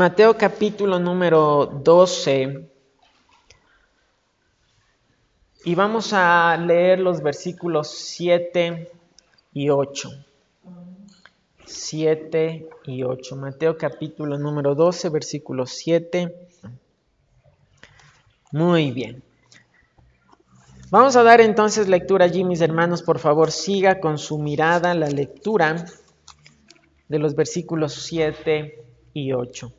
Mateo capítulo número 12. Y vamos a leer los versículos 7 y 8. 7 y 8. Mateo capítulo número 12, versículo 7. Muy bien. Vamos a dar entonces lectura allí, mis hermanos. Por favor, siga con su mirada la lectura de los versículos 7 y 8.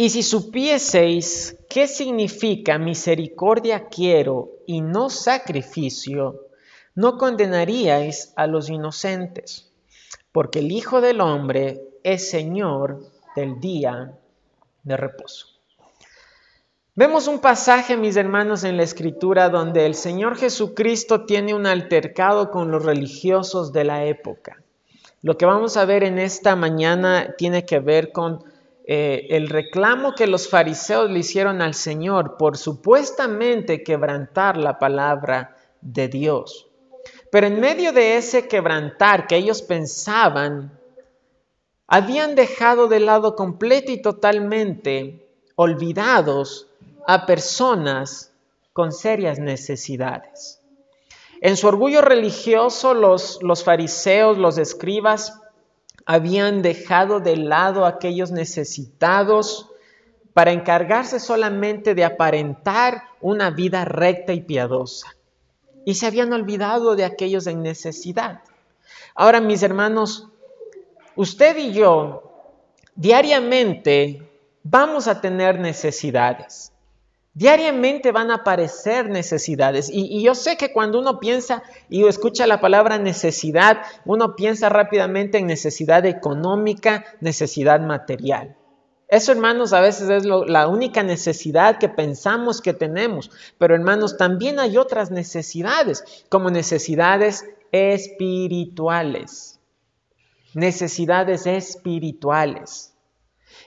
Y si supieseis qué significa misericordia quiero y no sacrificio, no condenaríais a los inocentes, porque el Hijo del Hombre es Señor del día de reposo. Vemos un pasaje, mis hermanos, en la escritura donde el Señor Jesucristo tiene un altercado con los religiosos de la época. Lo que vamos a ver en esta mañana tiene que ver con eh, el reclamo que los fariseos le hicieron al Señor por supuestamente quebrantar la palabra de Dios. Pero en medio de ese quebrantar que ellos pensaban, habían dejado de lado completo y totalmente olvidados a personas con serias necesidades. En su orgullo religioso, los, los fariseos, los escribas, habían dejado de lado a aquellos necesitados para encargarse solamente de aparentar una vida recta y piadosa. Y se habían olvidado de aquellos en necesidad. Ahora, mis hermanos, usted y yo diariamente vamos a tener necesidades. Diariamente van a aparecer necesidades y, yo sé que cuando uno piensa y escucha la palabra necesidad, uno piensa rápidamente en necesidad económica, necesidad material. Eso, hermanos, a veces es la única necesidad que pensamos que tenemos. Pero, hermanos, también hay otras necesidades, como necesidades espirituales. Necesidades espirituales.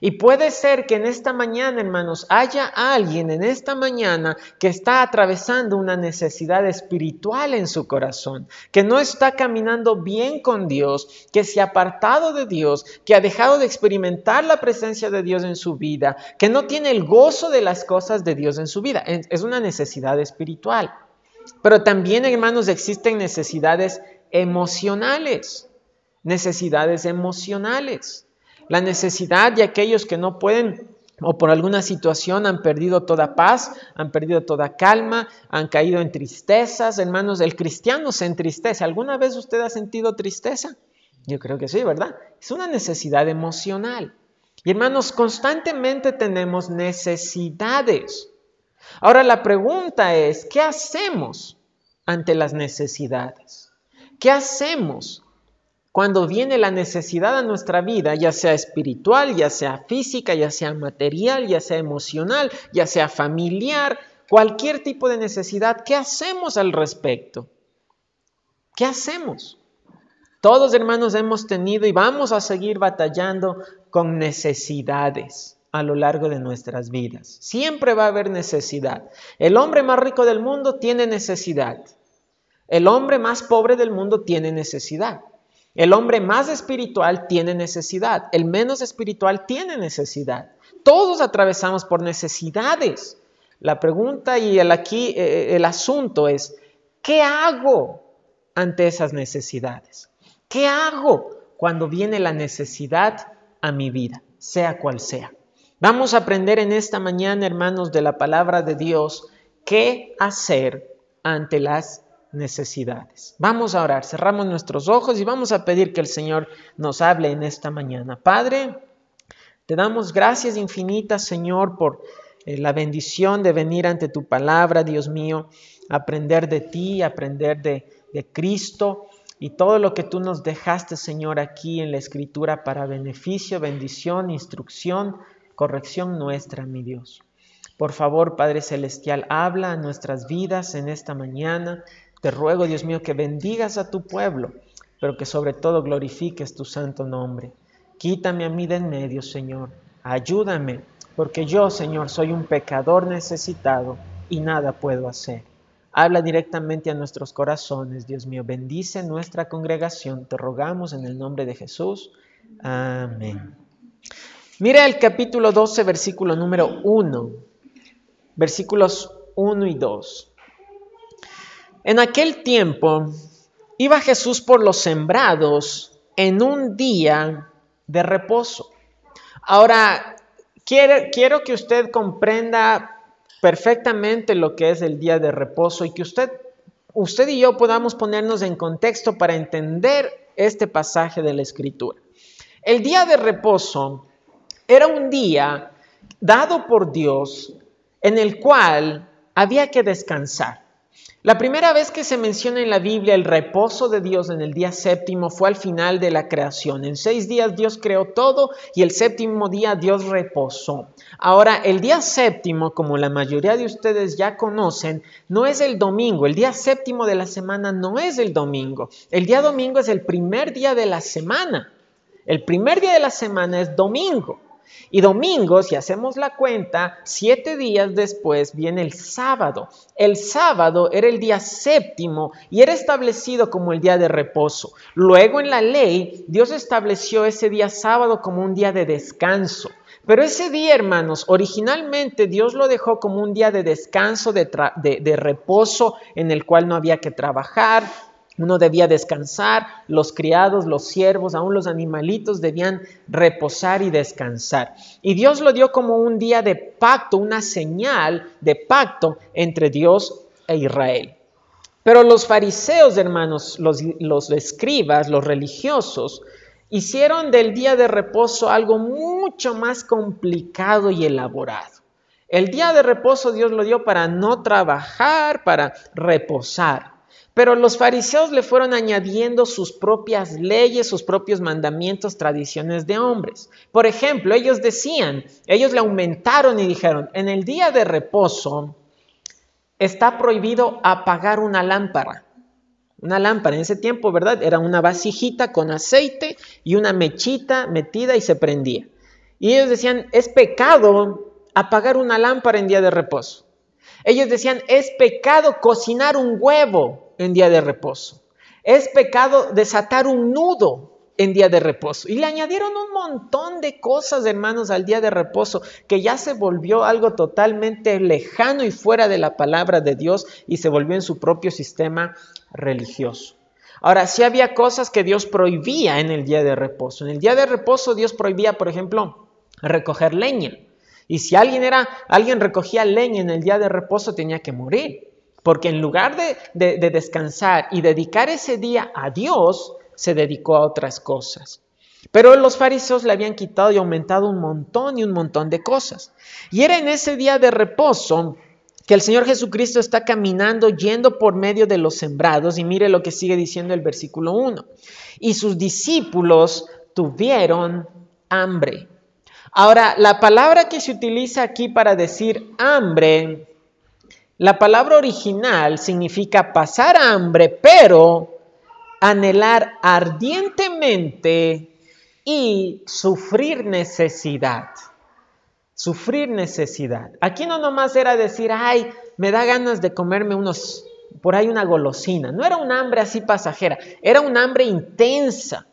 Y puede ser que en esta mañana, hermanos, haya alguien en esta mañana que está atravesando una necesidad espiritual en su corazón, que no está caminando bien con Dios, que se ha apartado de Dios, que ha dejado de experimentar la presencia de Dios en su vida, que no tiene el gozo de las cosas de Dios en su vida. Es una necesidad espiritual. Pero también, hermanos, existen necesidades emocionales. Necesidades emocionales la necesidad de aquellos que no pueden o por alguna situación han perdido toda paz, han perdido toda calma, han caído en tristezas. Hermanos, el cristiano se entristece. ¿Alguna vez usted ha sentido tristeza? Yo creo que sí, ¿verdad? Es una necesidad emocional. Y hermanos, constantemente tenemos necesidades. Ahora la pregunta es, ¿qué hacemos ante las necesidades? ¿Qué hacemos cuando viene la necesidad a nuestra vida, ya sea espiritual, ya sea física, ya sea material, ya sea emocional, ya sea familiar, cualquier tipo de necesidad, ¿qué hacemos al respecto? ¿Qué hacemos? Todos hermanos hemos tenido y vamos a seguir batallando con necesidades a lo largo de nuestras vidas. Siempre va a haber necesidad. El hombre más rico del mundo tiene necesidad. El hombre más pobre del mundo tiene necesidad. El hombre más espiritual tiene necesidad, el menos espiritual tiene necesidad. Todos atravesamos por necesidades. La pregunta y el aquí eh, eh, el asunto es, ¿qué hago ante esas necesidades? ¿Qué hago cuando viene la necesidad a mi vida, sea cual sea? Vamos a aprender en esta mañana, hermanos, de la palabra de Dios, qué hacer ante las necesidades. Vamos a orar, cerramos nuestros ojos y vamos a pedir que el Señor nos hable en esta mañana. Padre, te damos gracias infinitas, Señor, por eh, la bendición de venir ante tu palabra, Dios mío, aprender de ti, aprender de, de Cristo y todo lo que tú nos dejaste, Señor, aquí en la Escritura para beneficio, bendición, instrucción, corrección nuestra, mi Dios. Por favor, Padre Celestial, habla a nuestras vidas en esta mañana. Te ruego, Dios mío, que bendigas a tu pueblo, pero que sobre todo glorifiques tu santo nombre. Quítame a mí de en medio, Señor. Ayúdame, porque yo, Señor, soy un pecador necesitado y nada puedo hacer. Habla directamente a nuestros corazones, Dios mío. Bendice nuestra congregación. Te rogamos en el nombre de Jesús. Amén. Mira el capítulo 12, versículo número 1, versículos 1 y 2. En aquel tiempo iba Jesús por los sembrados en un día de reposo. Ahora, quiero, quiero que usted comprenda perfectamente lo que es el día de reposo y que usted, usted y yo podamos ponernos en contexto para entender este pasaje de la Escritura. El día de reposo era un día dado por Dios en el cual había que descansar. La primera vez que se menciona en la Biblia el reposo de Dios en el día séptimo fue al final de la creación. En seis días Dios creó todo y el séptimo día Dios reposó. Ahora, el día séptimo, como la mayoría de ustedes ya conocen, no es el domingo. El día séptimo de la semana no es el domingo. El día domingo es el primer día de la semana. El primer día de la semana es domingo. Y domingo, si hacemos la cuenta, siete días después viene el sábado. El sábado era el día séptimo y era establecido como el día de reposo. Luego en la ley, Dios estableció ese día sábado como un día de descanso. Pero ese día, hermanos, originalmente Dios lo dejó como un día de descanso, de, de reposo, en el cual no había que trabajar, uno debía descansar, los criados, los siervos, aún los animalitos debían reposar y descansar. Y Dios lo dio como un día de pacto, una señal de pacto entre Dios e Israel. Pero los fariseos, hermanos, los, los escribas, los religiosos, hicieron del día de reposo algo mucho más complicado y elaborado. El día de reposo Dios lo dio para no trabajar, para reposar. Pero los fariseos le fueron añadiendo sus propias leyes, sus propios mandamientos, tradiciones de hombres. Por ejemplo, ellos decían, ellos le aumentaron y dijeron, en el día de reposo está prohibido apagar una lámpara. Una lámpara en ese tiempo, ¿verdad? Era una vasijita con aceite y una mechita metida y se prendía. Y ellos decían, es pecado apagar una lámpara en día de reposo. Ellos decían, es pecado cocinar un huevo en día de reposo. Es pecado desatar un nudo en día de reposo. Y le añadieron un montón de cosas, hermanos, al día de reposo, que ya se volvió algo totalmente lejano y fuera de la palabra de Dios y se volvió en su propio sistema religioso. Ahora, sí había cosas que Dios prohibía en el día de reposo. En el día de reposo Dios prohibía, por ejemplo, recoger leña. Y si alguien era, alguien recogía leña en el día de reposo, tenía que morir. Porque en lugar de, descansar y dedicar ese día a Dios, se dedicó a otras cosas. Pero los fariseos le habían quitado y aumentado un montón y un montón de cosas. Y era en ese día de reposo que el Señor Jesucristo está caminando, yendo por medio de los sembrados. Y mire lo que sigue diciendo el versículo 1. Y sus discípulos tuvieron hambre. Ahora, la palabra que se utiliza aquí para decir hambre la palabra original significa pasar hambre, pero anhelar ardientemente y sufrir necesidad. Sufrir necesidad. Aquí no nomás era decir, ay, me da ganas de comerme unos, por ahí una golosina. No era un hambre así pasajera, era un hambre intensa.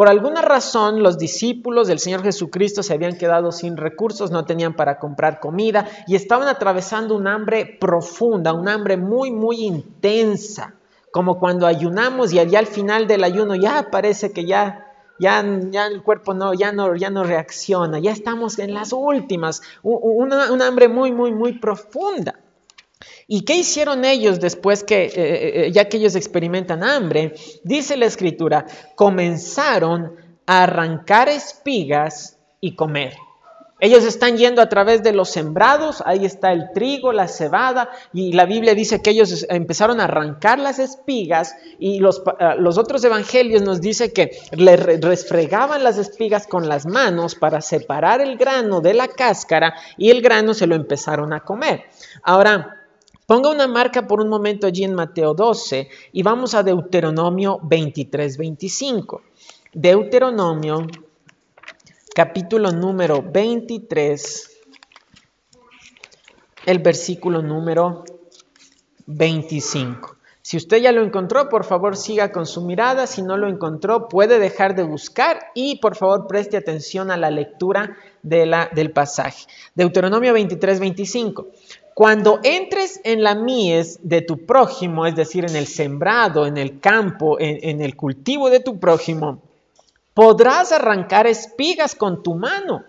Por alguna razón, los discípulos del Señor Jesucristo se habían quedado sin recursos, no tenían para comprar comida y estaban atravesando un hambre profunda, un hambre muy, muy intensa, como cuando ayunamos y allá al final del ayuno ya parece que ya ya, ya, el cuerpo no, ya, no, ya no reacciona, ya estamos en las últimas, una, un hambre muy, muy, muy profunda. ¿Y qué hicieron ellos después que, eh, eh, eh, ya que ellos experimentan hambre? Dice la escritura, comenzaron a arrancar espigas y comer. Ellos están yendo a través de los sembrados, ahí está el trigo, la cebada, y la Biblia dice que ellos empezaron a arrancar las espigas y los, los otros evangelios nos dice que le resfregaban las espigas con las manos para separar el grano de la cáscara y el grano se lo empezaron a comer. Ahora, Ponga una marca por un momento allí en Mateo 12 y vamos a Deuteronomio 23, 25. Deuteronomio, capítulo número 23, el versículo número 25. Si usted ya lo encontró, por favor siga con su mirada. Si no lo encontró, puede dejar de buscar y por favor preste atención a la lectura de la, del pasaje. Deuteronomio 23, 25. Cuando entres en la mies de tu prójimo, es decir, en el sembrado, en el campo, en, el cultivo de tu prójimo, podrás arrancar espigas con tu mano,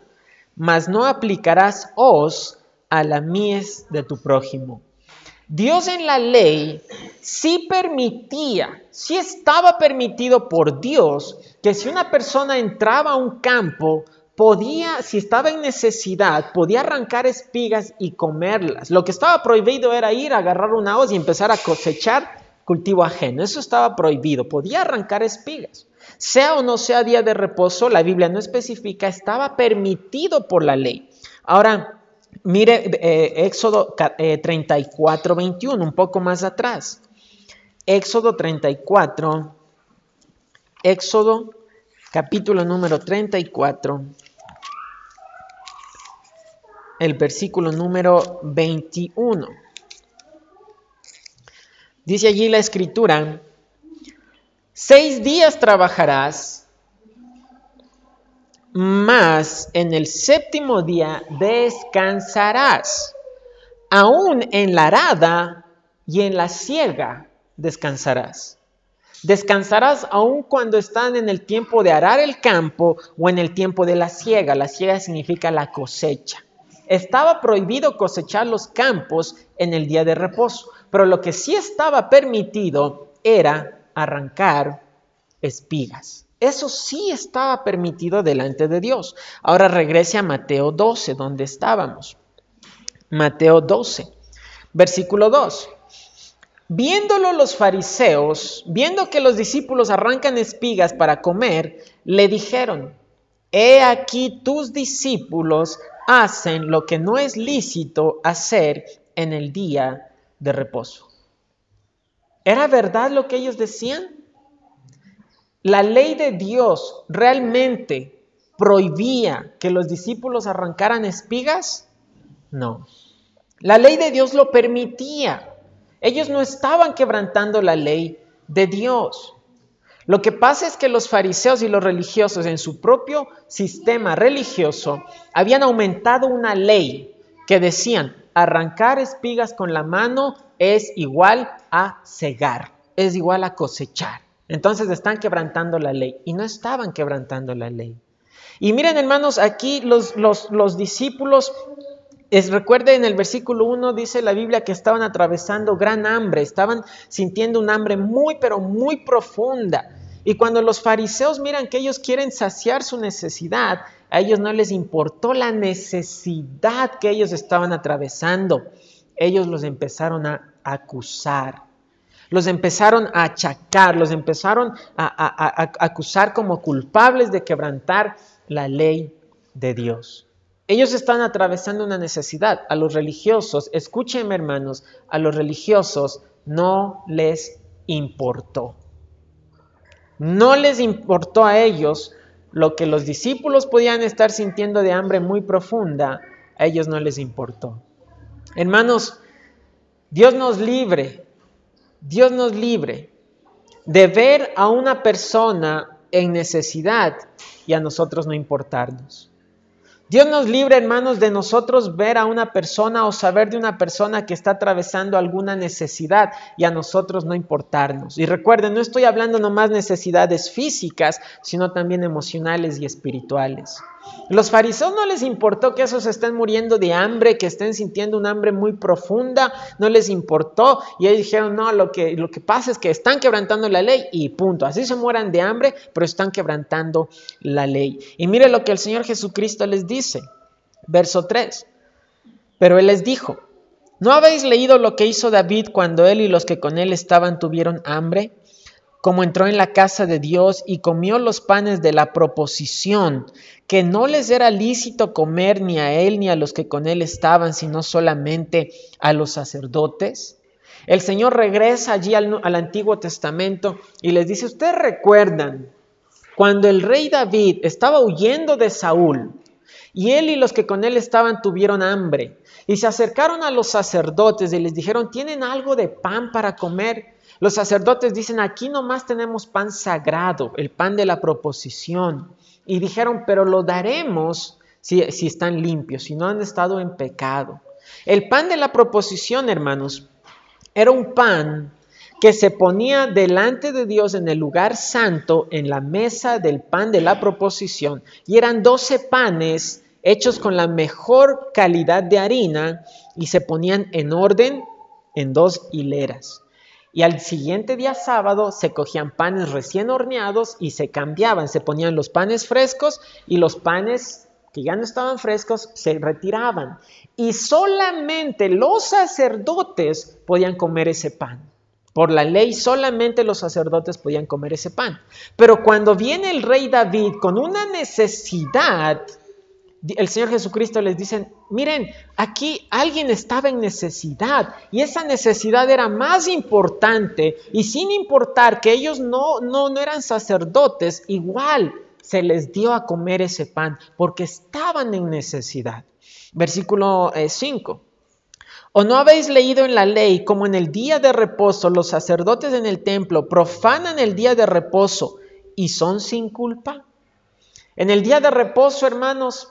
mas no aplicarás hoz a la mies de tu prójimo. Dios en la ley sí permitía, sí estaba permitido por Dios que si una persona entraba a un campo, podía, si estaba en necesidad, podía arrancar espigas y comerlas. Lo que estaba prohibido era ir a agarrar una hoz y empezar a cosechar cultivo ajeno. Eso estaba prohibido. Podía arrancar espigas. Sea o no sea día de reposo, la Biblia no especifica, estaba permitido por la ley. Ahora, Mire eh, Éxodo 34, 21, eh, un poco más atrás. Éxodo 34, Éxodo capítulo número 34, el versículo número 21. Dice allí la escritura, seis días trabajarás mas en el séptimo día descansarás. Aún en la arada y en la siega descansarás. Descansarás aún cuando están en el tiempo de arar el campo o en el tiempo de la siega. La siega significa la cosecha. Estaba prohibido cosechar los campos en el día de reposo, pero lo que sí estaba permitido era arrancar espigas. Eso sí estaba permitido delante de Dios. Ahora regrese a Mateo 12, donde estábamos. Mateo 12, versículo 2. Viéndolo los fariseos, viendo que los discípulos arrancan espigas para comer, le dijeron, He aquí tus discípulos hacen lo que no es lícito hacer en el día de reposo. ¿Era verdad lo que ellos decían? ¿La ley de Dios realmente prohibía que los discípulos arrancaran espigas? No. La ley de Dios lo permitía. Ellos no estaban quebrantando la ley de Dios. Lo que pasa es que los fariseos y los religiosos en su propio sistema religioso habían aumentado una ley que decían arrancar espigas con la mano es igual a cegar, es igual a cosechar. Entonces están quebrantando la ley y no estaban quebrantando la ley. Y miren hermanos, aquí los, los, discípulos, es, recuerden en el versículo 1 dice la Biblia que estaban atravesando gran hambre, estaban sintiendo un hambre muy pero muy profunda. Y cuando los fariseos miran que ellos quieren saciar su necesidad, a ellos no les importó la necesidad que ellos estaban atravesando. Ellos los empezaron a acusar los empezaron a achacar, los empezaron a, acusar como culpables de quebrantar la ley de Dios. Ellos están atravesando una necesidad. A los religiosos, escúchenme hermanos, a los religiosos no les importó. No les importó a ellos lo que los discípulos podían estar sintiendo de hambre muy profunda, a ellos no les importó. Hermanos, Dios nos libre Dios nos libre de ver a una persona en necesidad y a nosotros no importarnos. Dios nos libre, hermanos, de nosotros ver a una persona o saber de una persona que está atravesando alguna necesidad y a nosotros no importarnos. Y recuerden, no estoy hablando nomás necesidades físicas, sino también emocionales y espirituales. Los fariseos no les importó que esos estén muriendo de hambre, que estén sintiendo un hambre muy profunda, no les importó y ellos dijeron, no, lo que, lo que pasa es que están quebrantando la ley y punto, así se mueran de hambre, pero están quebrantando la ley. Y mire lo que el Señor Jesucristo les dice, verso 3, pero Él les dijo, ¿no habéis leído lo que hizo David cuando Él y los que con Él estaban tuvieron hambre? Como entró en la casa de Dios y comió los panes de la proposición, que no les era lícito comer ni a él ni a los que con él estaban, sino solamente a los sacerdotes. El Señor regresa allí al, Antiguo Testamento y les dice, ustedes recuerdan cuando el rey David estaba huyendo de Saúl Y él y los que con él estaban tuvieron hambre. Y se acercaron a los sacerdotes y les dijeron, ¿tienen algo de pan para comer? Los sacerdotes dicen, aquí nomás tenemos pan sagrado, el pan de la proposición. Y dijeron, pero lo daremos si, si están limpios, si no han estado en pecado. El pan de la proposición, hermanos, era un pan que se ponía delante de Dios en el lugar santo, en la mesa del pan de la proposición, y eran doce panes hechos con la mejor calidad de harina y se ponían en orden en dos hileras. Y al siguiente día sábado se cogían panes recién horneados y se cambiaban, se ponían los panes frescos y los panes que ya no estaban frescos se retiraban. Y solamente los sacerdotes podían comer ese pan. Por la ley solamente los sacerdotes podían comer ese pan. Pero cuando viene el rey David con una necesidad, el Señor Jesucristo les dice, miren, aquí alguien estaba en necesidad y esa necesidad era más importante y sin importar que ellos no, no, no eran sacerdotes, igual se les dio a comer ese pan porque estaban en necesidad. Versículo 5. Eh, ¿O no habéis leído en la ley como en el día de reposo los sacerdotes en el templo profanan el día de reposo y son sin culpa? En el día de reposo, hermanos,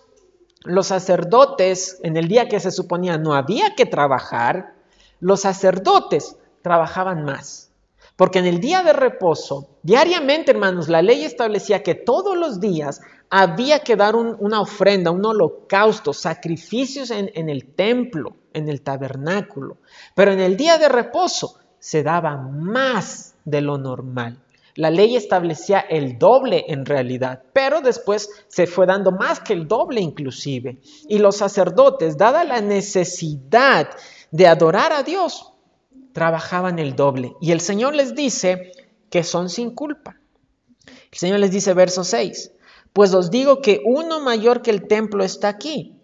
los sacerdotes, en el día que se suponía no había que trabajar, los sacerdotes trabajaban más. Porque en el día de reposo, diariamente, hermanos, la ley establecía que todos los días había que dar una ofrenda, un holocausto, sacrificios en, el templo en el tabernáculo, pero en el día de reposo se daba más de lo normal. La ley establecía el doble en realidad, pero después se fue dando más que el doble inclusive. Y los sacerdotes, dada la necesidad de adorar a Dios, trabajaban el doble. Y el Señor les dice que son sin culpa. El Señor les dice, verso 6, pues os digo que uno mayor que el templo está aquí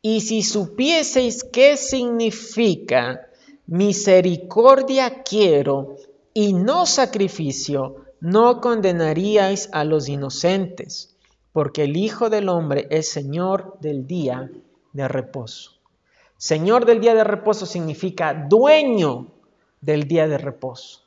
y si supieseis qué significa misericordia quiero y no sacrificio, no condenaríais a los inocentes, porque el Hijo del Hombre es Señor del día de reposo. Señor del día de reposo significa dueño del día de reposo.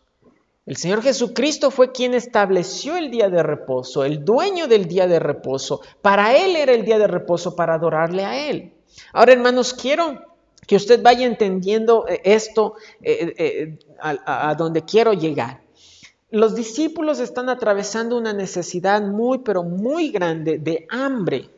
El Señor Jesucristo fue quien estableció el día de reposo, el dueño del día de reposo. Para Él era el día de reposo para adorarle a Él. Ahora, hermanos, quiero que usted vaya entendiendo eh, esto eh, eh, a, a donde quiero llegar. Los discípulos están atravesando una necesidad muy, pero muy grande de hambre.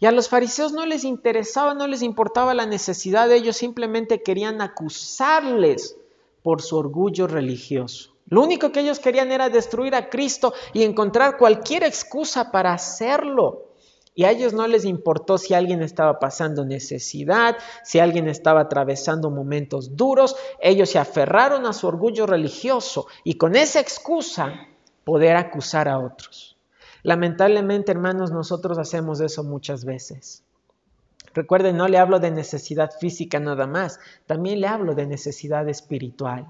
Y a los fariseos no les interesaba, no les importaba la necesidad de ellos, simplemente querían acusarles por su orgullo religioso. Lo único que ellos querían era destruir a Cristo y encontrar cualquier excusa para hacerlo. Y a ellos no les importó si alguien estaba pasando necesidad, si alguien estaba atravesando momentos duros. Ellos se aferraron a su orgullo religioso y con esa excusa poder acusar a otros. Lamentablemente, hermanos, nosotros hacemos eso muchas veces. Recuerden, no le hablo de necesidad física nada más, también le hablo de necesidad espiritual.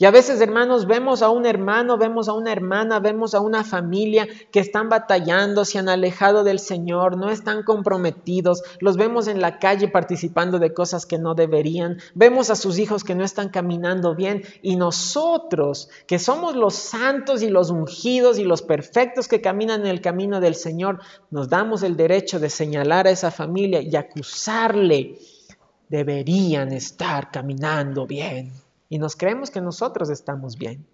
Y a veces, hermanos, vemos a un hermano, vemos a una hermana, vemos a una familia que están batallando, se han alejado del Señor, no están comprometidos, los vemos en la calle participando de cosas que no deberían, vemos a sus hijos que no están caminando bien y nosotros, que somos los santos y los ungidos y los perfectos que caminan en el camino del Señor, nos damos el derecho de señalar a esa familia y acusarle, deberían estar caminando bien y nos creemos que nosotros estamos bien.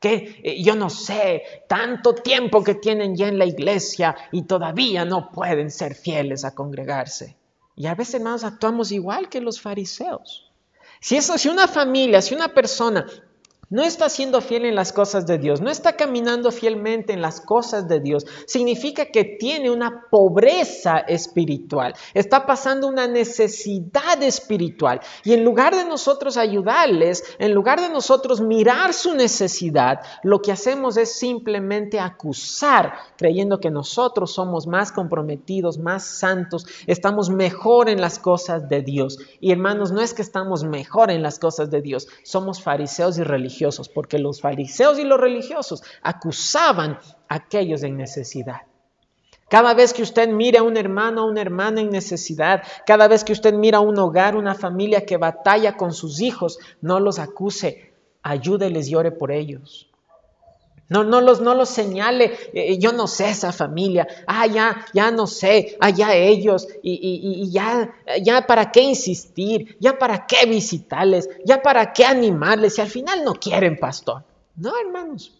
Que eh, yo no sé, tanto tiempo que tienen ya en la iglesia y todavía no pueden ser fieles a congregarse. Y a veces, hermanos, actuamos igual que los fariseos. Si, eso, si una familia, si una persona no está siendo fiel en las cosas de Dios, no está caminando fielmente en las cosas de Dios, significa que tiene una pobreza espiritual, está pasando una necesidad espiritual. Y en lugar de nosotros ayudarles, en lugar de nosotros mirar su necesidad, lo que hacemos es simplemente acusar, creyendo que nosotros somos más comprometidos, más santos, estamos mejor en las cosas de Dios. Y hermanos, no es que estamos mejor en las cosas de Dios, somos fariseos y religiosos porque los fariseos y los religiosos acusaban a aquellos en necesidad. Cada vez que usted mire a un hermano o una hermana en necesidad, cada vez que usted mira a un hogar, una familia que batalla con sus hijos, no los acuse, ayúdeles y ore por ellos. No, no, los, no los señale, eh, yo no sé esa familia, ah, ya, ya no sé, ah, ya ellos, y, y, ya, ya para qué insistir, ya para qué visitarles, ya para qué animarles, si al final no quieren pastor. No, hermanos,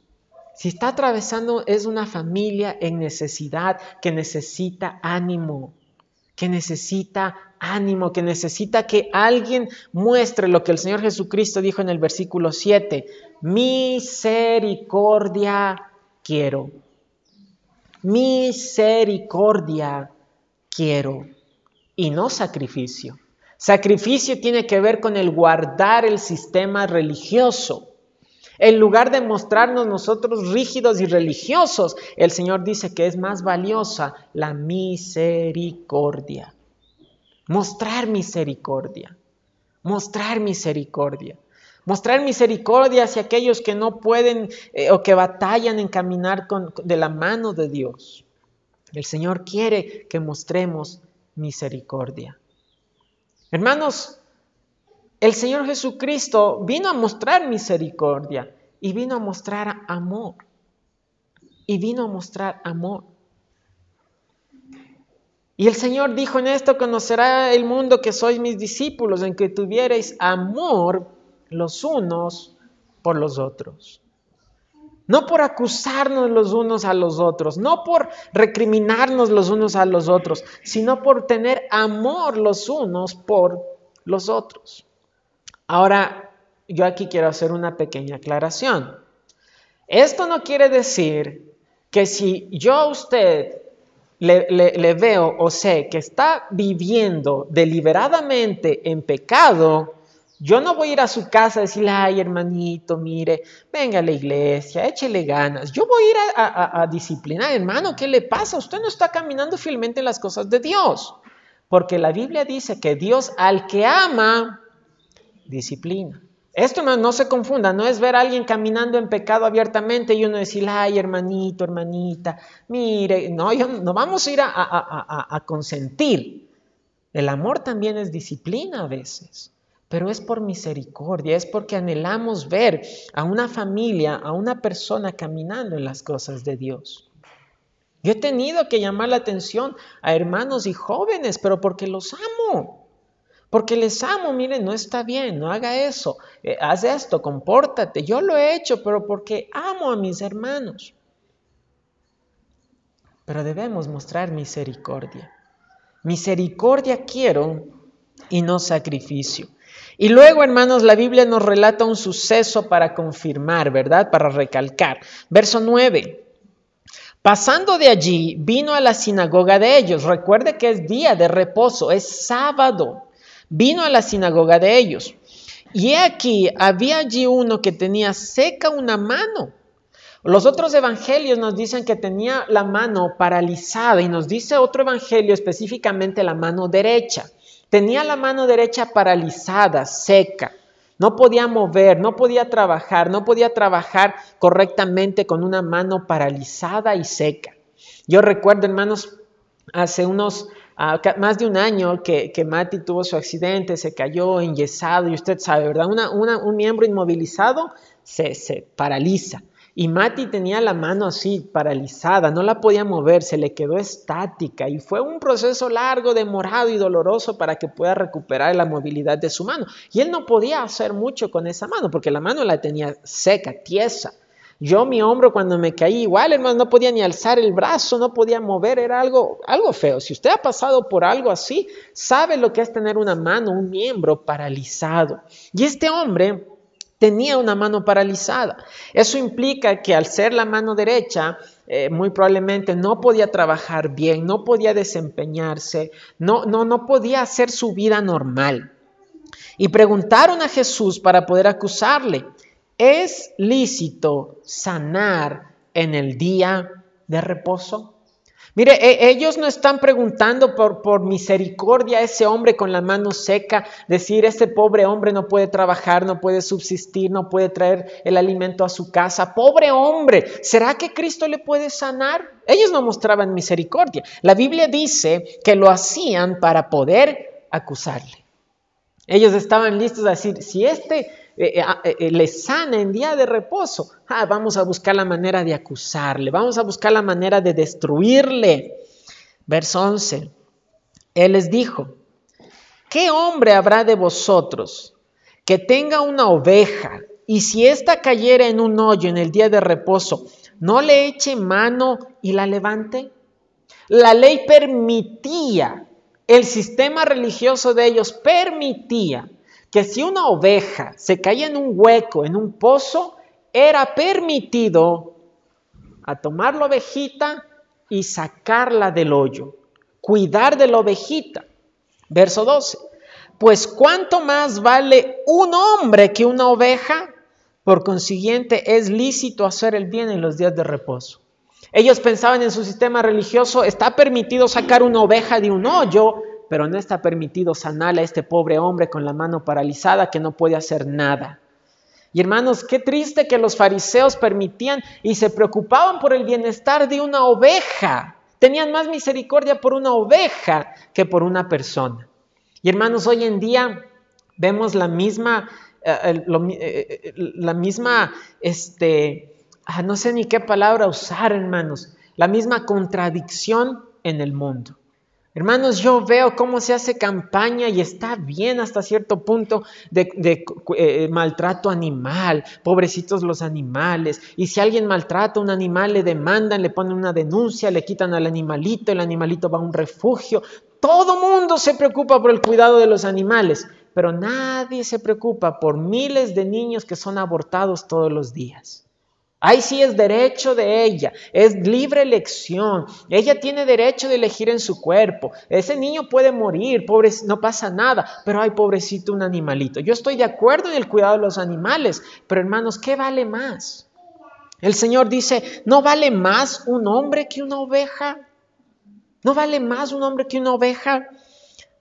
si está atravesando es una familia en necesidad que necesita ánimo, que necesita ánimo, que necesita que alguien muestre lo que el Señor Jesucristo dijo en el versículo 7, misericordia quiero, misericordia quiero y no sacrificio. Sacrificio tiene que ver con el guardar el sistema religioso. En lugar de mostrarnos nosotros rígidos y religiosos, el Señor dice que es más valiosa la misericordia. Mostrar misericordia. Mostrar misericordia. Mostrar misericordia hacia aquellos que no pueden eh, o que batallan en caminar con, de la mano de Dios. El Señor quiere que mostremos misericordia. Hermanos, el Señor Jesucristo vino a mostrar misericordia y vino a mostrar amor. Y vino a mostrar amor. Y el Señor dijo en esto, conocerá el mundo que sois mis discípulos, en que tuvierais amor los unos por los otros. No por acusarnos los unos a los otros, no por recriminarnos los unos a los otros, sino por tener amor los unos por los otros. Ahora, yo aquí quiero hacer una pequeña aclaración. Esto no quiere decir que si yo a usted le, veo o sé que está viviendo deliberadamente en pecado, yo no voy a ir a su casa a decirle, ay hermanito, mire, venga a la iglesia, échele ganas. Yo voy a ir a, a disciplinar, hermano, ¿qué le pasa? Usted no está caminando fielmente en las cosas de Dios. Porque la Biblia dice que Dios al que ama, disciplina. Esto no, se confunda, no es ver a alguien caminando en pecado abiertamente y uno decir, ay hermanito, hermanita, mire, no, no vamos a ir a, a consentir. El amor también es disciplina a veces, pero es por misericordia, es porque anhelamos ver a una familia, a una persona caminando en las cosas de Dios. Yo he tenido que llamar la atención a hermanos y jóvenes, pero porque los amo. Porque les amo, miren, no está bien, no haga eso, eh, haz esto, compórtate. Yo lo he hecho, pero porque amo a mis hermanos. Pero debemos mostrar misericordia. Misericordia quiero y no sacrificio. Y luego, hermanos, la Biblia nos relata un suceso para confirmar, ¿verdad? Para recalcar. Verso 9. Pasando de allí, vino a la sinagoga de ellos. Recuerde que es día de reposo, es sábado vino a la sinagoga de ellos. Y he aquí, había allí uno que tenía seca una mano. Los otros evangelios nos dicen que tenía la mano paralizada y nos dice otro evangelio específicamente la mano derecha. Tenía la mano derecha paralizada, seca. No podía mover, no podía trabajar, no podía trabajar correctamente con una mano paralizada y seca. Yo recuerdo, hermanos, hace unos más de un año que, que Mati tuvo su accidente, se cayó enyesado y usted sabe, ¿verdad? un miembro inmovilizado se, se paraliza. Y Mati tenía la mano así, paralizada, no la podía mover, se le quedó estática y fue un proceso largo, demorado y doloroso para que pueda recuperar la movilidad de su mano. Y él no podía hacer mucho con esa mano porque la mano la tenía seca, tiesa. Yo mi hombro cuando me caí igual, hermano, no podía ni alzar el brazo, no podía mover, era algo, algo feo. Si usted ha pasado por algo así, sabe lo que es tener una mano, un miembro paralizado. Y este hombre tenía una mano paralizada. Eso implica que al ser la mano derecha, eh, muy probablemente no podía trabajar bien, no podía desempeñarse, no, no, no podía hacer su vida normal. Y preguntaron a Jesús para poder acusarle. ¿Es lícito sanar en el día de reposo? Mire, e, ellos no están preguntando por, por, misericordia a ese hombre con la mano seca, decir, este pobre hombre no puede trabajar, no puede subsistir, no puede traer el alimento a su casa. Pobre hombre, ¿será que Cristo le puede sanar? Ellos no mostraban misericordia. La Biblia dice que lo hacían para poder acusarle. Ellos estaban listos a decir, si este eh, eh, le sana en día de reposo, ah, vamos a buscar la manera de acusarle, vamos a buscar la manera de destruirle. Verso 11, Él les dijo, ¿qué hombre habrá de vosotros que tenga una oveja y si ésta cayera en un hoyo en el día de reposo, no le eche mano y la levante? La ley permitía, el sistema religioso de ellos permitía que si una oveja se caía en un hueco, en un pozo, era permitido a tomar la ovejita y sacarla del hoyo, cuidar de la ovejita. Verso 12. Pues cuánto más vale un hombre que una oveja, por consiguiente es lícito hacer el bien en los días de reposo. Ellos pensaban en su sistema religioso, está permitido sacar una oveja de un hoyo, pero no está permitido sanar a este pobre hombre con la mano paralizada que no puede hacer nada. Y hermanos, qué triste que los fariseos permitían y se preocupaban por el bienestar de una oveja. Tenían más misericordia por una oveja que por una persona. Y hermanos, hoy en día vemos la misma, eh, eh, eh, la misma, este, ah, no sé ni qué palabra usar, hermanos, la misma contradicción en el mundo. Hermanos, yo veo cómo se hace campaña y está bien hasta cierto punto de, eh, maltrato animal, pobrecitos los animales. Y si alguien maltrata a un animal, le demandan, le ponen una denuncia, le quitan al animalito, el animalito va a un refugio. Todo mundo se preocupa por el cuidado de los animales, pero nadie se preocupa por miles de niños que son abortados todos los días. Ahí sí es derecho de ella, es libre elección. Ella tiene derecho de elegir en su cuerpo. Ese niño puede morir, pobre, no pasa nada, pero hay pobrecito un animalito. Yo estoy de acuerdo en el cuidado de los animales, pero hermanos, ¿qué vale más? El Señor dice, ¿no vale más un hombre que una oveja? ¿No vale más un hombre que una oveja?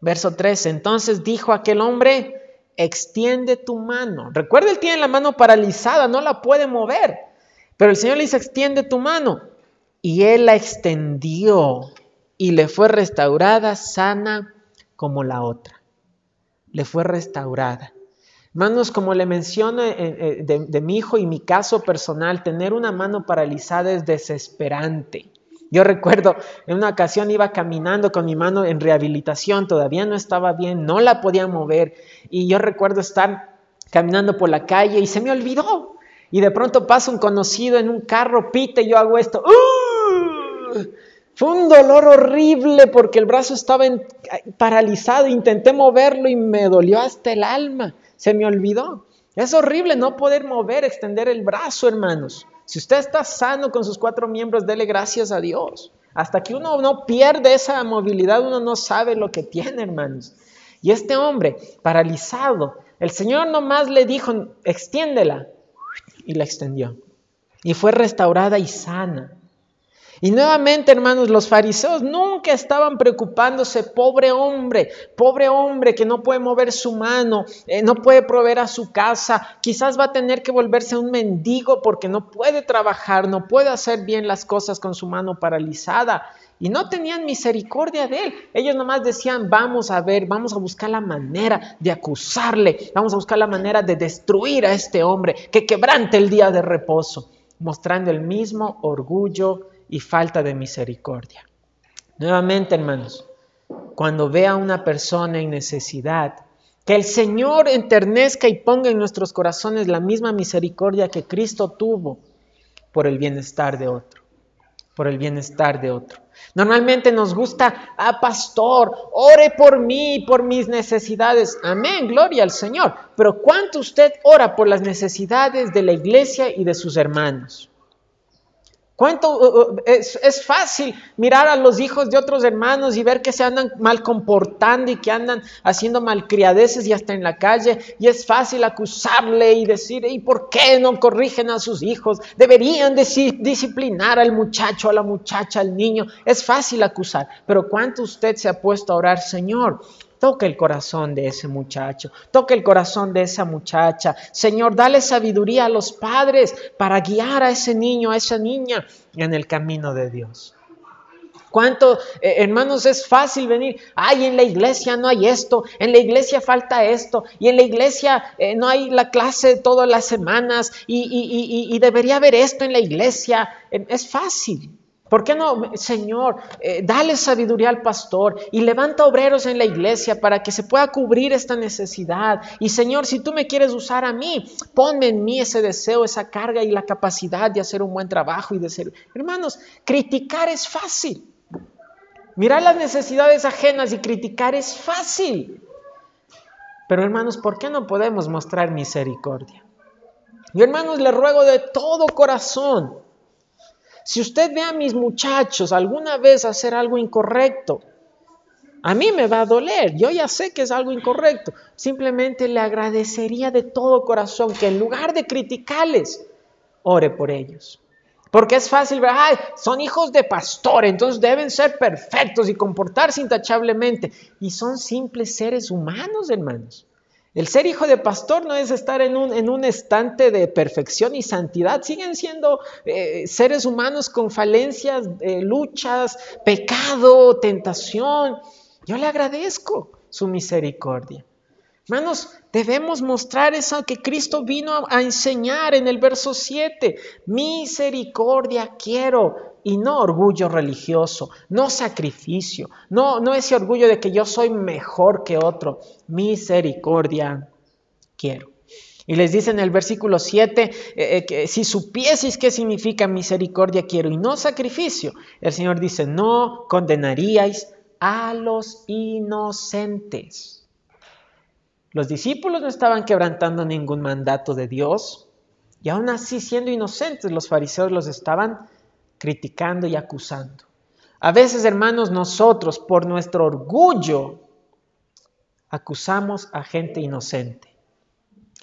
Verso 13, entonces dijo aquel hombre, extiende tu mano. Recuerda, él tiene la mano paralizada, no la puede mover. Pero el Señor le dice, extiende tu mano. Y él la extendió y le fue restaurada sana como la otra. Le fue restaurada. Hermanos, como le menciono eh, eh, de, de, mi hijo y mi caso personal, tener una mano paralizada es desesperante. Yo recuerdo, en una ocasión iba caminando con mi mano en rehabilitación, todavía no estaba bien, no la podía mover. Y yo recuerdo estar caminando por la calle y se me olvidó y de pronto pasa un conocido en un carro, pite, yo hago esto. ¡Uh! Fue un dolor horrible porque el brazo estaba paralizado, intenté moverlo y me dolió hasta el alma, se me olvidó. Es horrible no poder mover, extender el brazo, hermanos. Si usted está sano con sus cuatro miembros, dele gracias a Dios. Hasta que uno no pierde esa movilidad, uno no sabe lo que tiene, hermanos. Y este hombre, paralizado, el Señor nomás le dijo, extiéndela y la extendió. Y fue restaurada y sana. Y nuevamente, hermanos, los fariseos nunca estaban preocupándose, pobre hombre, pobre hombre que no puede mover su mano, eh, no puede proveer a su casa, quizás va a tener que volverse un mendigo porque no puede trabajar, no puede hacer bien las cosas con su mano paralizada y no tenían misericordia de él. Ellos nomás decían, vamos a ver, vamos a buscar la manera de acusarle, vamos a buscar la manera de destruir a este hombre, que quebrante el día de reposo, mostrando el mismo orgullo y falta de misericordia. Nuevamente, hermanos, cuando vea a una persona en necesidad, que el Señor enternezca y ponga en nuestros corazones la misma misericordia que Cristo tuvo por el bienestar de otro, por el bienestar de otro. Normalmente nos gusta, ah, pastor, ore por mí, por mis necesidades. Amén, gloria al Señor. Pero ¿cuánto usted ora por las necesidades de la iglesia y de sus hermanos? ¿Cuánto uh, uh, es, fácil mirar a los hijos de otros hermanos y ver que se andan mal comportando y que andan haciendo malcriadeces y hasta en la calle? Y es fácil acusarle y decir, ¿y por qué no corrigen a sus hijos? Deberían disciplinar al muchacho, a la muchacha, al niño. Es fácil acusar, pero ¿cuánto usted se ha puesto a orar, Señor? Toca el corazón de ese muchacho, toca el corazón de esa muchacha. Señor, dale sabiduría a los padres para guiar a ese niño, a esa niña en el camino de Dios. ¿Cuánto, eh, hermanos, es fácil venir? Ay, en la iglesia no hay esto, en la iglesia falta esto, y en la iglesia eh, no hay la clase todas las semanas, y, y debería haber esto en la iglesia. Es fácil. ¿Por qué no, Señor, eh, dale sabiduría al pastor y levanta obreros en la iglesia para que se pueda cubrir esta necesidad? Y Señor, si tú me quieres usar a mí, ponme en mí ese deseo, esa carga y la capacidad de hacer un buen trabajo y de ser... Hermanos, criticar es fácil. Mirar las necesidades ajenas y criticar es fácil. Pero hermanos, ¿por qué no podemos mostrar misericordia? Y hermanos, le ruego de todo corazón si usted ve a mis muchachos alguna vez hacer algo incorrecto, a mí me va a doler, yo ya sé que es algo incorrecto. Simplemente le agradecería de todo corazón que en lugar de criticarles, ore por ellos. Porque es fácil ver, ay, son hijos de pastor, entonces deben ser perfectos y comportarse intachablemente. Y son simples seres humanos, hermanos. El ser hijo de pastor no es estar en un, en un estante de perfección y santidad. Siguen siendo eh, seres humanos con falencias, eh, luchas, pecado, tentación. Yo le agradezco su misericordia. Hermanos, debemos mostrar eso que Cristo vino a, enseñar en el verso 7. Misericordia quiero y no orgullo religioso, no sacrificio, no, no ese orgullo de que yo soy mejor que otro. Misericordia quiero. Y les dice en el versículo 7 eh, eh, que si supieseis qué significa misericordia quiero y no sacrificio, el Señor dice, no condenaríais a los inocentes. Los discípulos no estaban quebrantando ningún mandato de Dios y aún así siendo inocentes los fariseos los estaban criticando y acusando. A veces, hermanos, nosotros por nuestro orgullo acusamos a gente inocente.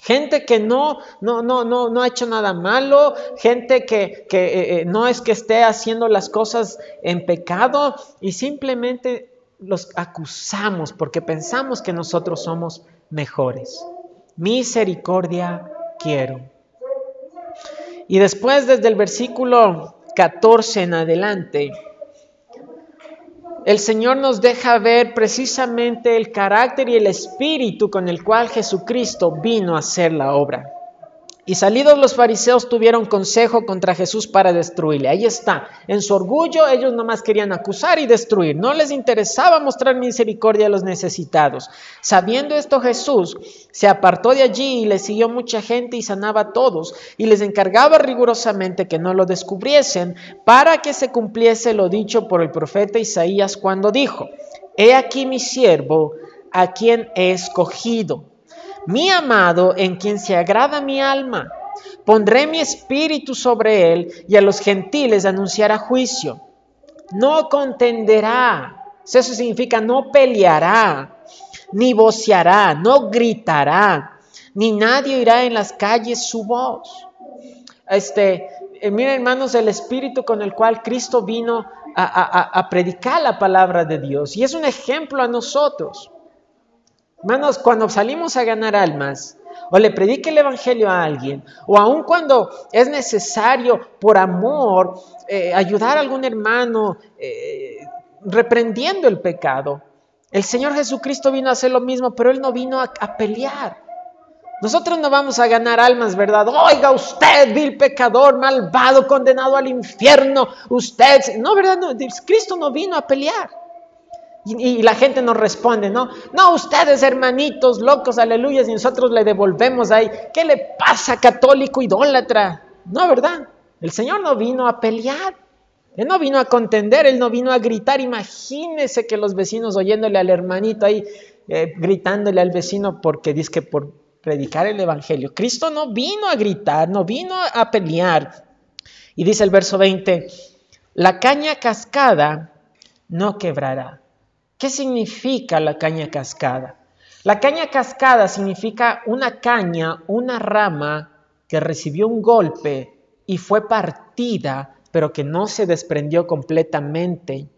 Gente que no, no, no, no, no ha hecho nada malo, gente que, que eh, eh, no es que esté haciendo las cosas en pecado y simplemente los acusamos porque pensamos que nosotros somos mejores. Misericordia quiero. Y después desde el versículo 14 en adelante, el Señor nos deja ver precisamente el carácter y el espíritu con el cual Jesucristo vino a hacer la obra. Y salidos los fariseos tuvieron consejo contra Jesús para destruirle. Ahí está. En su orgullo ellos nomás querían acusar y destruir. No les interesaba mostrar misericordia a los necesitados. Sabiendo esto Jesús se apartó de allí y le siguió mucha gente y sanaba a todos. Y les encargaba rigurosamente que no lo descubriesen para que se cumpliese lo dicho por el profeta Isaías cuando dijo, He aquí mi siervo a quien he escogido mi amado en quien se agrada mi alma. Pondré mi espíritu sobre él y a los gentiles anunciará juicio. No contenderá. Eso significa no peleará, ni voceará, no gritará, ni nadie oirá en las calles su voz. Este, eh, miren hermanos, el espíritu con el cual Cristo vino a, a predicar la palabra de Dios. Y es un ejemplo a nosotros. Hermanos, cuando salimos a ganar almas, o le predique el Evangelio a alguien, o aun cuando es necesario por amor eh, ayudar a algún hermano eh, reprendiendo el pecado, el Señor Jesucristo vino a hacer lo mismo, pero Él no vino a, pelear. Nosotros no vamos a ganar almas, ¿verdad? Oiga usted, vil pecador, malvado, condenado al infierno, usted, no, ¿verdad? Cristo no vino a pelear. Y, la gente nos responde, ¿no? No, ustedes hermanitos, locos, aleluya, y nosotros le devolvemos ahí, ¿qué le pasa, católico idólatra? No, ¿verdad? El Señor no vino a pelear, Él no vino a contender, Él no vino a gritar. Imagínese que los vecinos oyéndole al hermanito ahí, eh, gritándole al vecino porque dice que por predicar el Evangelio. Cristo no vino a gritar, no vino a pelear. Y dice el verso 20, la caña cascada no quebrará. ¿Qué significa la caña cascada? La caña cascada significa una caña, una rama que recibió un golpe y fue partida, pero que no se desprendió completamente.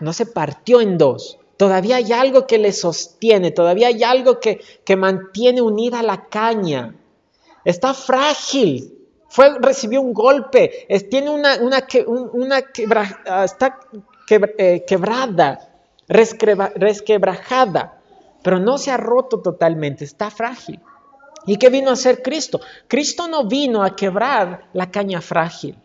No se partió en dos. Todavía hay algo que le sostiene, todavía hay algo que, que mantiene unida la caña. Está frágil, fue, recibió un golpe, tiene una, una, ah, está eh, quebrada, resquebrajada, pero no se ha roto totalmente, está frágil. ¿Y qué vino a hacer Cristo? Cristo no vino a quebrar la caña frágil.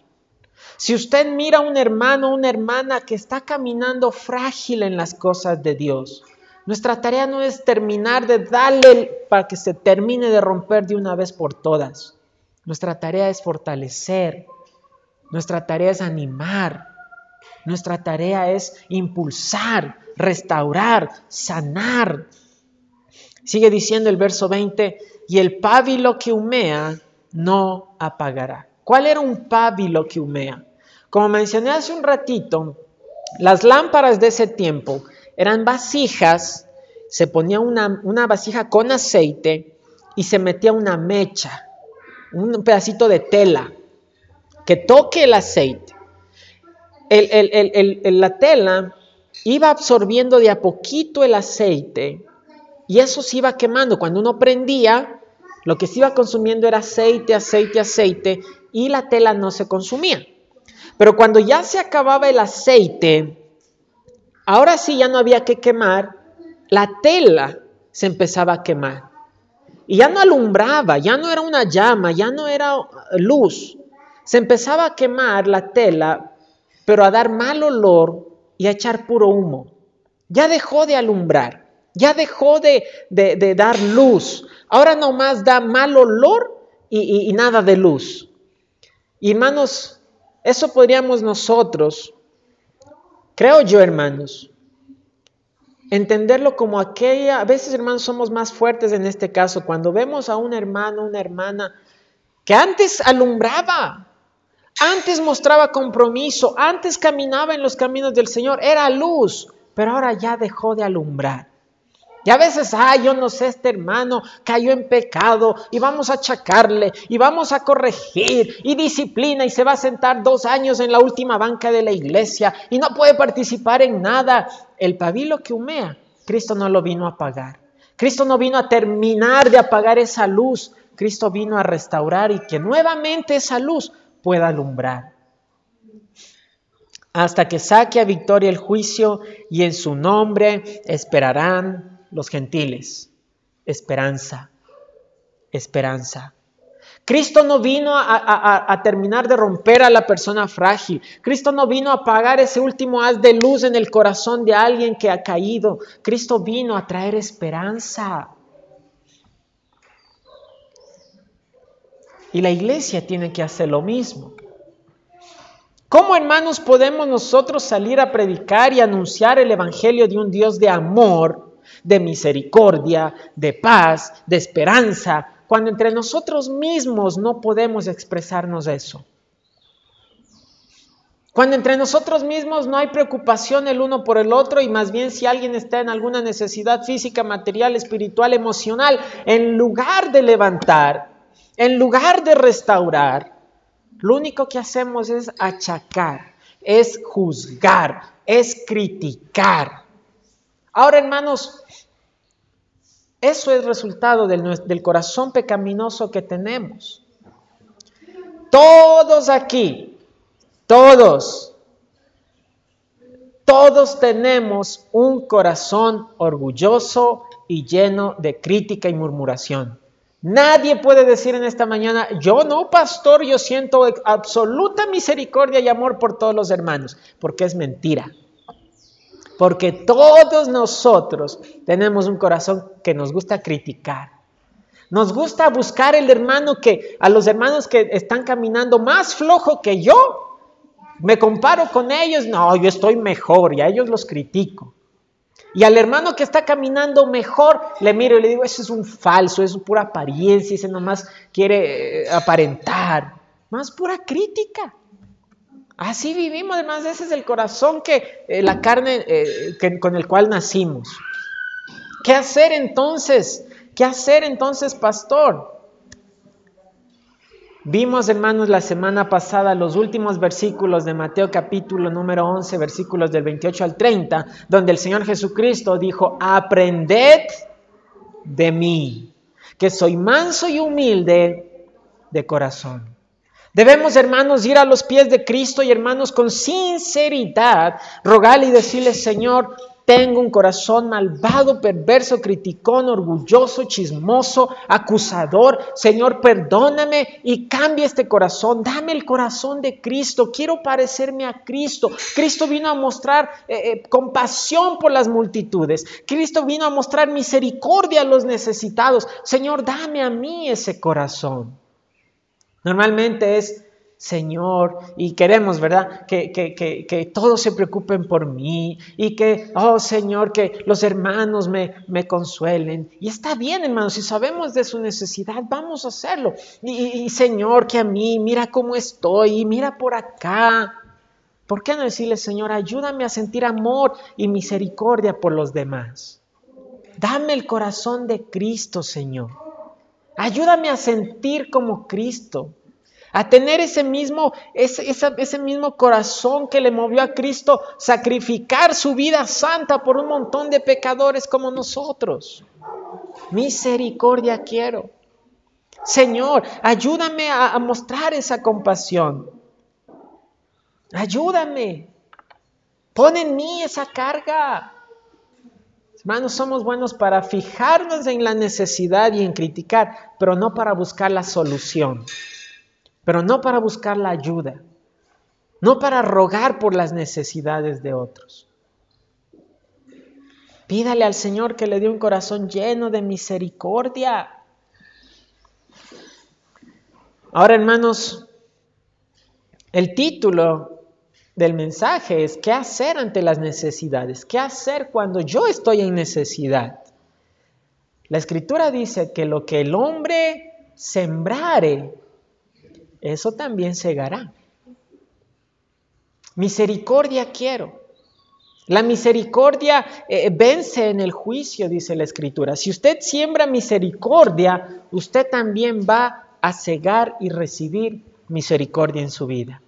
Si usted mira a un hermano o una hermana que está caminando frágil en las cosas de Dios, nuestra tarea no es terminar de darle para que se termine de romper de una vez por todas. Nuestra tarea es fortalecer, nuestra tarea es animar, nuestra tarea es impulsar, restaurar, sanar. Sigue diciendo el verso 20, y el pábilo que humea no apagará. ¿Cuál era un pábilo que humea? Como mencioné hace un ratito, las lámparas de ese tiempo eran vasijas, se ponía una, una vasija con aceite y se metía una mecha, un pedacito de tela que toque el aceite. la tela iba absorbiendo de a poquito el aceite y eso se iba quemando. Cuando uno prendía, lo que se iba consumiendo era aceite, aceite, aceite y la tela no se consumía. Pero cuando ya se acababa el aceite, ahora sí ya no había que quemar, la tela se empezaba a quemar. Y ya no alumbraba, ya no era una llama, ya no era luz. Se empezaba a quemar la tela, pero a dar mal olor y a echar puro humo. Ya dejó de alumbrar, ya dejó de, dar luz. Ahora nomás da mal olor y, y nada de luz. Y hermanos, eso podríamos nosotros, creo yo hermanos, entenderlo como aquella, a veces hermanos somos más fuertes en este caso, cuando vemos a un hermano, una hermana que antes alumbraba, antes mostraba compromiso, antes caminaba en los caminos del Señor, era luz, pero ahora ya dejó de alumbrar. Y a veces, ay, yo no sé, este hermano cayó en pecado y vamos a achacarle y vamos a corregir y disciplina y se va a sentar dos años en la última banca de la iglesia y no puede participar en nada. El pabilo que humea, Cristo no lo vino a apagar. Cristo no vino a terminar de apagar esa luz. Cristo vino a restaurar y que nuevamente esa luz pueda alumbrar. Hasta que saque a victoria el juicio y en su nombre esperarán los gentiles. Esperanza, esperanza. Cristo no vino a, terminar de romper a la persona frágil. Cristo no vino a apagar ese último haz de luz en el corazón de alguien que ha caído. Cristo vino a traer esperanza. Y la iglesia tiene que hacer lo mismo. ¿Cómo hermanos podemos nosotros salir a predicar y anunciar el Evangelio de un Dios de amor de misericordia, de paz, de esperanza, cuando entre nosotros mismos no podemos expresarnos eso. Cuando entre nosotros mismos no hay preocupación el uno por el otro y más bien si alguien está en alguna necesidad física, material, espiritual, emocional, en lugar de levantar, en lugar de restaurar, lo único que hacemos es achacar, es juzgar, es criticar. Ahora, hermanos, eso es resultado del, corazón pecaminoso que tenemos. Todos aquí, todos, todos tenemos un corazón orgulloso y lleno de crítica y murmuración. Nadie puede decir en esta mañana, yo no, pastor, yo siento absoluta misericordia y amor por todos los hermanos, porque es mentira. Porque todos nosotros tenemos un corazón que nos gusta criticar. Nos gusta buscar el hermano que, a los hermanos que están caminando más flojo que yo, me comparo con ellos, no, yo estoy mejor y a ellos los critico. Y al hermano que está caminando mejor, le miro y le digo, eso es un falso, es pura apariencia, ese nomás quiere eh, aparentar. más pura crítica. Así vivimos, además ese es el corazón que eh, la carne eh, con el cual nacimos. ¿Qué hacer entonces? ¿Qué hacer entonces, pastor? Vimos, hermanos, la semana pasada los últimos versículos de Mateo capítulo número 11, versículos del 28 al 30, donde el Señor Jesucristo dijo, aprended de mí, que soy manso y humilde de corazón. Debemos, hermanos, ir a los pies de Cristo y, hermanos, con sinceridad, rogarle y decirle, Señor, tengo un corazón malvado, perverso, criticón, orgulloso, chismoso, acusador. Señor, perdóname y cambia este corazón. Dame el corazón de Cristo. Quiero parecerme a Cristo. Cristo vino a mostrar eh, eh, compasión por las multitudes. Cristo vino a mostrar misericordia a los necesitados. Señor, dame a mí ese corazón. Normalmente es Señor, y queremos, ¿verdad? Que, que, todos se preocupen por mí y que, oh Señor, que los hermanos me, me consuelen. Y está bien, hermanos, si sabemos de su necesidad, vamos a hacerlo. Y, Señor, que a mí, mira cómo estoy, mira por acá. ¿Por qué no decirle, Señor, ayúdame a sentir amor y misericordia por los demás? Dame el corazón de Cristo, Señor. Ayúdame a sentir como Cristo a tener ese mismo, ese, ese, mismo corazón que le movió a Cristo sacrificar su vida santa por un montón de pecadores como nosotros. Misericordia quiero. Señor, ayúdame a, a mostrar esa compasión. Ayúdame. Pon en mí esa carga. Hermanos, somos buenos para fijarnos en la necesidad y en criticar, pero no para buscar la solución pero no para buscar la ayuda, no para rogar por las necesidades de otros. Pídale al Señor que le dé un corazón lleno de misericordia. Ahora, hermanos, el título del mensaje es ¿qué hacer ante las necesidades? ¿Qué hacer cuando yo estoy en necesidad? La escritura dice que lo que el hombre sembrare, eso también segará. Misericordia quiero. La misericordia eh, vence en el juicio, dice la escritura. Si usted siembra misericordia, usted también va a cegar y recibir misericordia en su vida.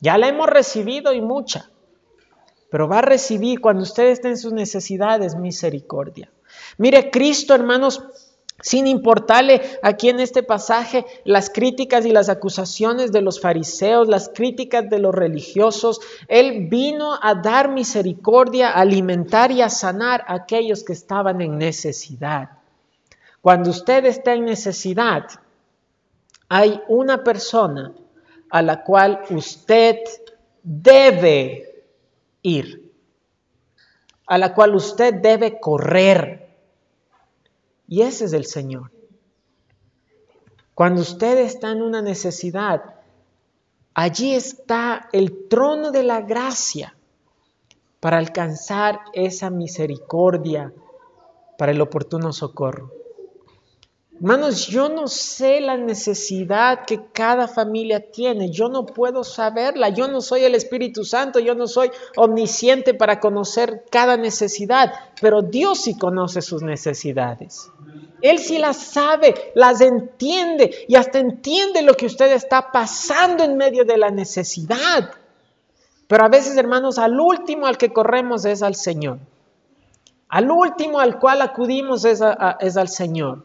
Ya la hemos recibido y mucha, pero va a recibir cuando usted esté en sus necesidades misericordia. Mire, Cristo, hermanos, sin importarle aquí en este pasaje las críticas y las acusaciones de los fariseos, las críticas de los religiosos, Él vino a dar misericordia, a alimentar y a sanar a aquellos que estaban en necesidad. Cuando usted está en necesidad, hay una persona a la cual usted debe ir, a la cual usted debe correr y ese es el Señor. Cuando usted está en una necesidad, allí está el trono de la gracia para alcanzar esa misericordia para el oportuno socorro. Hermanos, yo no sé la necesidad que cada familia tiene, yo no puedo saberla, yo no soy el Espíritu Santo, yo no soy omnisciente para conocer cada necesidad, pero Dios sí conoce sus necesidades. Él sí las sabe, las entiende y hasta entiende lo que usted está pasando en medio de la necesidad. Pero a veces, hermanos, al último al que corremos es al Señor. Al último al cual acudimos es, es al Señor.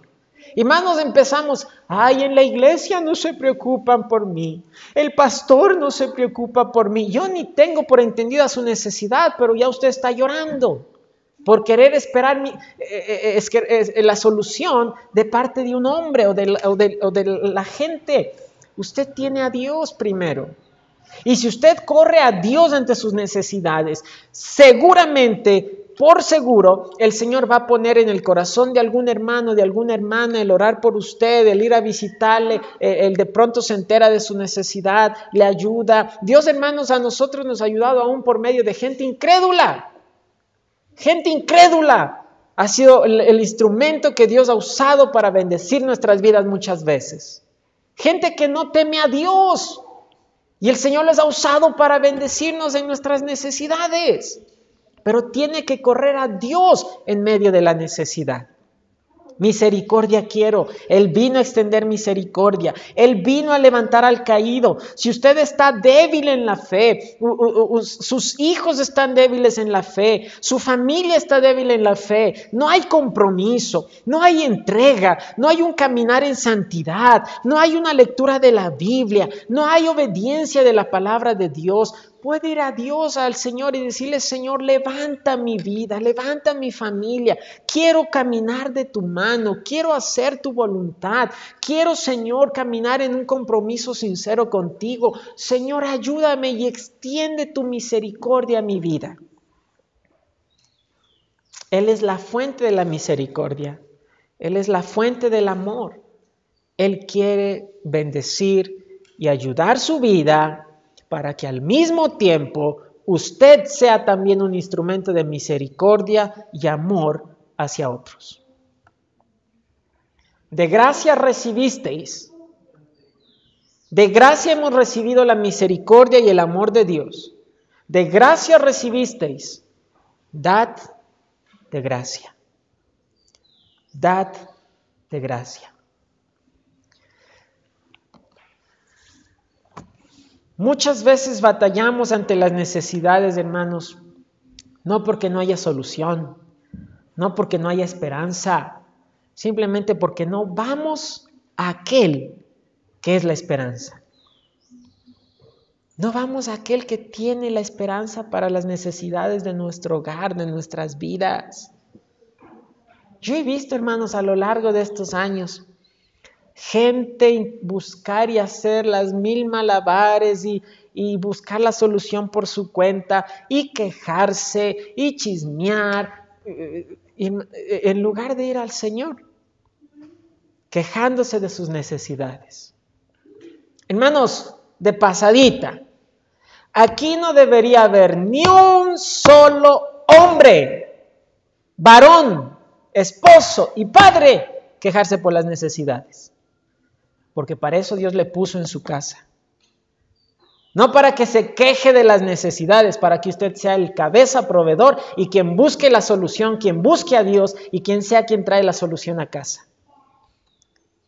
Y más nos empezamos, ay, en la iglesia no se preocupan por mí, el pastor no se preocupa por mí, yo ni tengo por entendida su necesidad, pero ya usted está llorando por querer esperar mi, eh, eh, es la solución de parte de un hombre o de la gente. Usted tiene a Dios primero. Y si usted corre a Dios ante sus necesidades, seguramente por seguro, el Señor va a poner en el corazón de algún hermano, de alguna hermana, el orar por usted, el ir a visitarle, eh, el de pronto se entera de su necesidad, le ayuda. Dios, hermanos, a nosotros nos ha ayudado aún por medio de gente incrédula. Gente incrédula ha sido el, el instrumento que Dios ha usado para bendecir nuestras vidas muchas veces. gente que no teme a Dios. Y el Señor les ha usado para bendecirnos en nuestras necesidades. Pero tiene que correr a Dios en medio de la necesidad. Misericordia quiero. Él vino a extender misericordia. Él vino a levantar al caído. Si usted está débil en la fe, sus hijos están débiles en la fe, su familia está débil en la fe, no hay compromiso, no hay entrega, no hay un caminar en santidad, no hay una lectura de la Biblia, no hay obediencia de la palabra de Dios, puede ir a Dios, al Señor y decirle, Señor, levanta mi vida, levanta mi familia, quiero caminar de tu mano, quiero hacer tu voluntad, quiero, Señor, caminar en un compromiso sincero contigo. Señor, ayúdame y extiende tu misericordia a mi vida. Él es la fuente de la misericordia, Él es la fuente del amor. Él quiere bendecir y ayudar su vida para que al mismo tiempo usted sea también un instrumento de misericordia y amor hacia otros. De gracia recibisteis. De gracia hemos recibido la misericordia y el amor de Dios. De gracia recibisteis. Dad de gracia. Dad de gracia. Muchas veces batallamos ante las necesidades, hermanos, no porque no haya solución, no porque no haya esperanza, simplemente porque no vamos a aquel que es la esperanza. No vamos a aquel que tiene la esperanza para las necesidades de nuestro hogar, de nuestras vidas. Yo he visto, hermanos, a lo largo de estos años, gente buscar y hacer las mil malabares y, buscar la solución por su cuenta y quejarse y chismear eh, en lugar de ir al Señor, quejándose de sus necesidades. Hermanos, de pasadita, aquí no debería haber ni un solo hombre, varón, esposo y padre quejarse por las necesidades porque para eso Dios le puso en su casa. No para que se queje de las necesidades, para que usted sea el cabeza proveedor y quien busque la solución, quien busque a Dios y quien sea quien trae la solución a casa.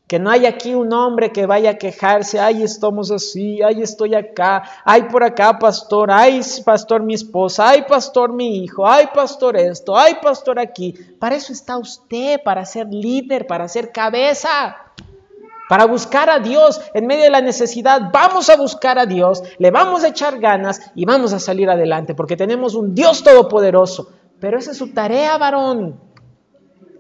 Que no haya aquí un hombre que vaya a quejarse, ay, estamos así, ay, estoy acá, ay, por acá, pastor, ay, pastor, mi esposa, ay, pastor, mi hijo, ay, pastor, esto, ay, pastor, aquí. Para eso está usted, para ser líder, para ser cabeza para buscar a Dios en medio de la necesidad. Vamos a buscar a Dios, le vamos a echar ganas y vamos a salir adelante porque tenemos un Dios todopoderoso. Pero esa es su tarea, varón.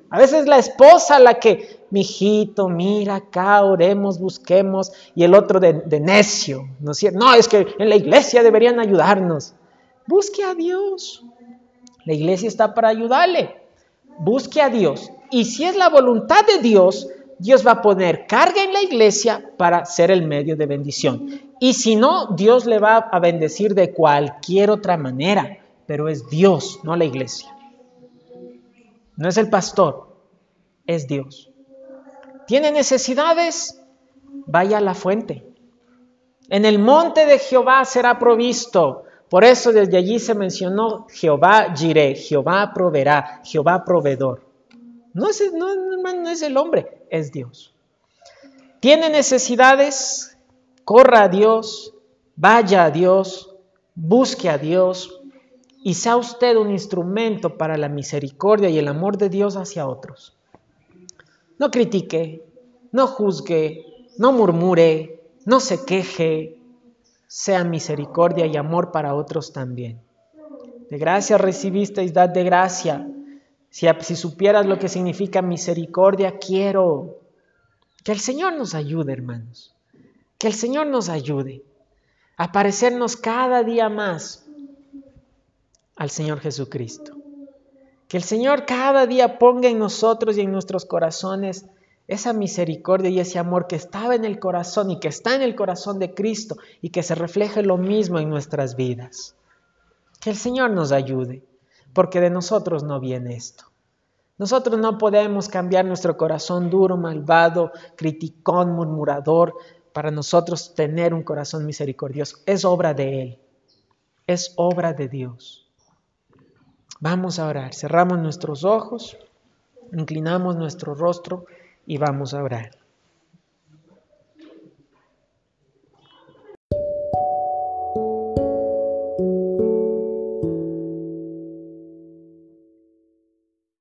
A veces la esposa la que, mijito, mira acá, oremos, busquemos, y el otro de, de necio, ¿no es cierto? No, es que en la iglesia deberían ayudarnos. Busque a Dios. La iglesia está para ayudarle. Busque a Dios. Y si es la voluntad de Dios, Dios va a poner carga en la iglesia para ser el medio de bendición. Y si no, Dios le va a bendecir de cualquier otra manera, pero es Dios, no la iglesia. No es el pastor, es Dios. ¿Tiene necesidades? Vaya a la fuente. En el monte de Jehová será provisto. Por eso desde allí se mencionó Jehová Jireh, Jehová proveerá, Jehová proveedor. No es, el hombre, es Dios. Tiene necesidades, corra a Dios, vaya a Dios, busque a Dios y sea usted un instrumento para la misericordia y el amor de Dios hacia otros. No critique, no juzgue, no murmure, no se queje, sea misericordia y amor para otros también. De gracia recibisteis, dad de gracia. Si, supieras lo que significa misericordia, quiero que el Señor nos ayude, hermanos. Que el Señor nos ayude a parecernos cada día más al Señor Jesucristo. Que el Señor cada día ponga en nosotros y en nuestros corazones esa misericordia y ese amor que estaba en el corazón y que está en el corazón de Cristo y que se refleje lo mismo en nuestras vidas. Que el Señor nos ayude porque de nosotros no viene esto. Nosotros no podemos cambiar nuestro corazón duro, malvado, criticón, murmurador, para nosotros tener un corazón misericordioso. Es obra de Él. Es obra de Dios. Vamos a orar. Cerramos nuestros ojos, inclinamos nuestro rostro y vamos a orar.